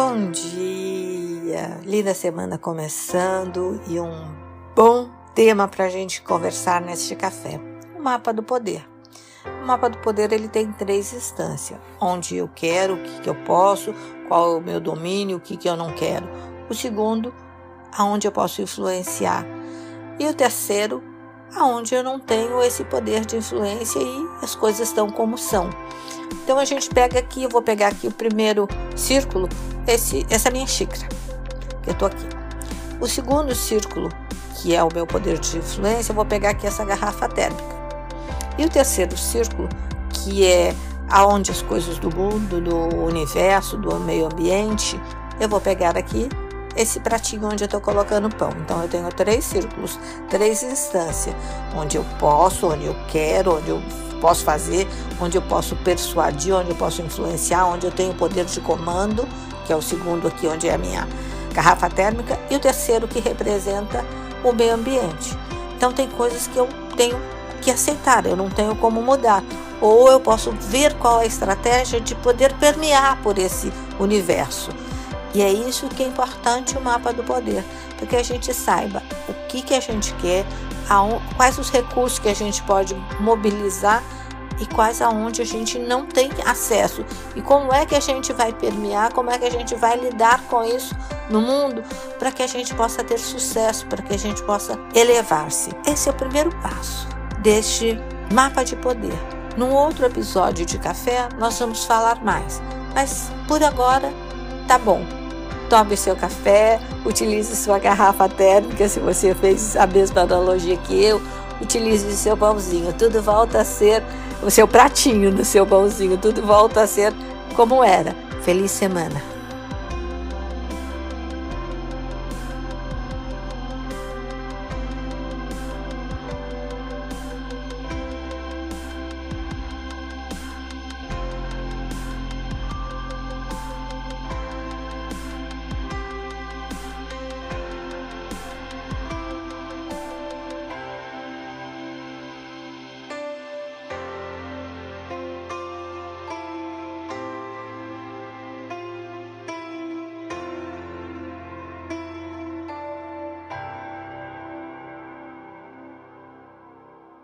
Bom dia! Linda semana começando e um bom tema para a gente conversar neste café: o mapa do poder. O mapa do poder ele tem três instâncias: onde eu quero, o que, que eu posso, qual é o meu domínio, o que, que eu não quero. O segundo, aonde eu posso influenciar. E o terceiro, aonde eu não tenho esse poder de influência e as coisas estão como são. Então a gente pega aqui, eu vou pegar aqui o primeiro círculo, esse, essa minha xícara, que eu tô aqui. O segundo círculo, que é o meu poder de influência, eu vou pegar aqui essa garrafa térmica. E o terceiro círculo, que é aonde as coisas do mundo, do universo, do meio ambiente, eu vou pegar aqui esse pratinho onde eu estou colocando pão. Então eu tenho três círculos, três instâncias, onde eu posso, onde eu quero, onde eu posso fazer, onde eu posso persuadir, onde eu posso influenciar, onde eu tenho poder de comando, que é o segundo aqui, onde é a minha garrafa térmica, e o terceiro que representa o meio ambiente. Então tem coisas que eu tenho que aceitar, eu não tenho como mudar. Ou eu posso ver qual é a estratégia de poder permear por esse universo. E é isso que é importante o mapa do poder, para que a gente saiba o que, que a gente quer, quais os recursos que a gente pode mobilizar e quais aonde a gente não tem acesso e como é que a gente vai permear, como é que a gente vai lidar com isso no mundo para que a gente possa ter sucesso, para que a gente possa elevar-se. Esse é o primeiro passo deste mapa de poder. Num outro episódio de café nós vamos falar mais, mas por agora tá bom. Tome seu café, utilize sua garrafa térmica, se você fez a mesma analogia que eu, utilize seu pãozinho. Tudo volta a ser o seu pratinho no seu pãozinho, tudo volta a ser como era. Feliz semana!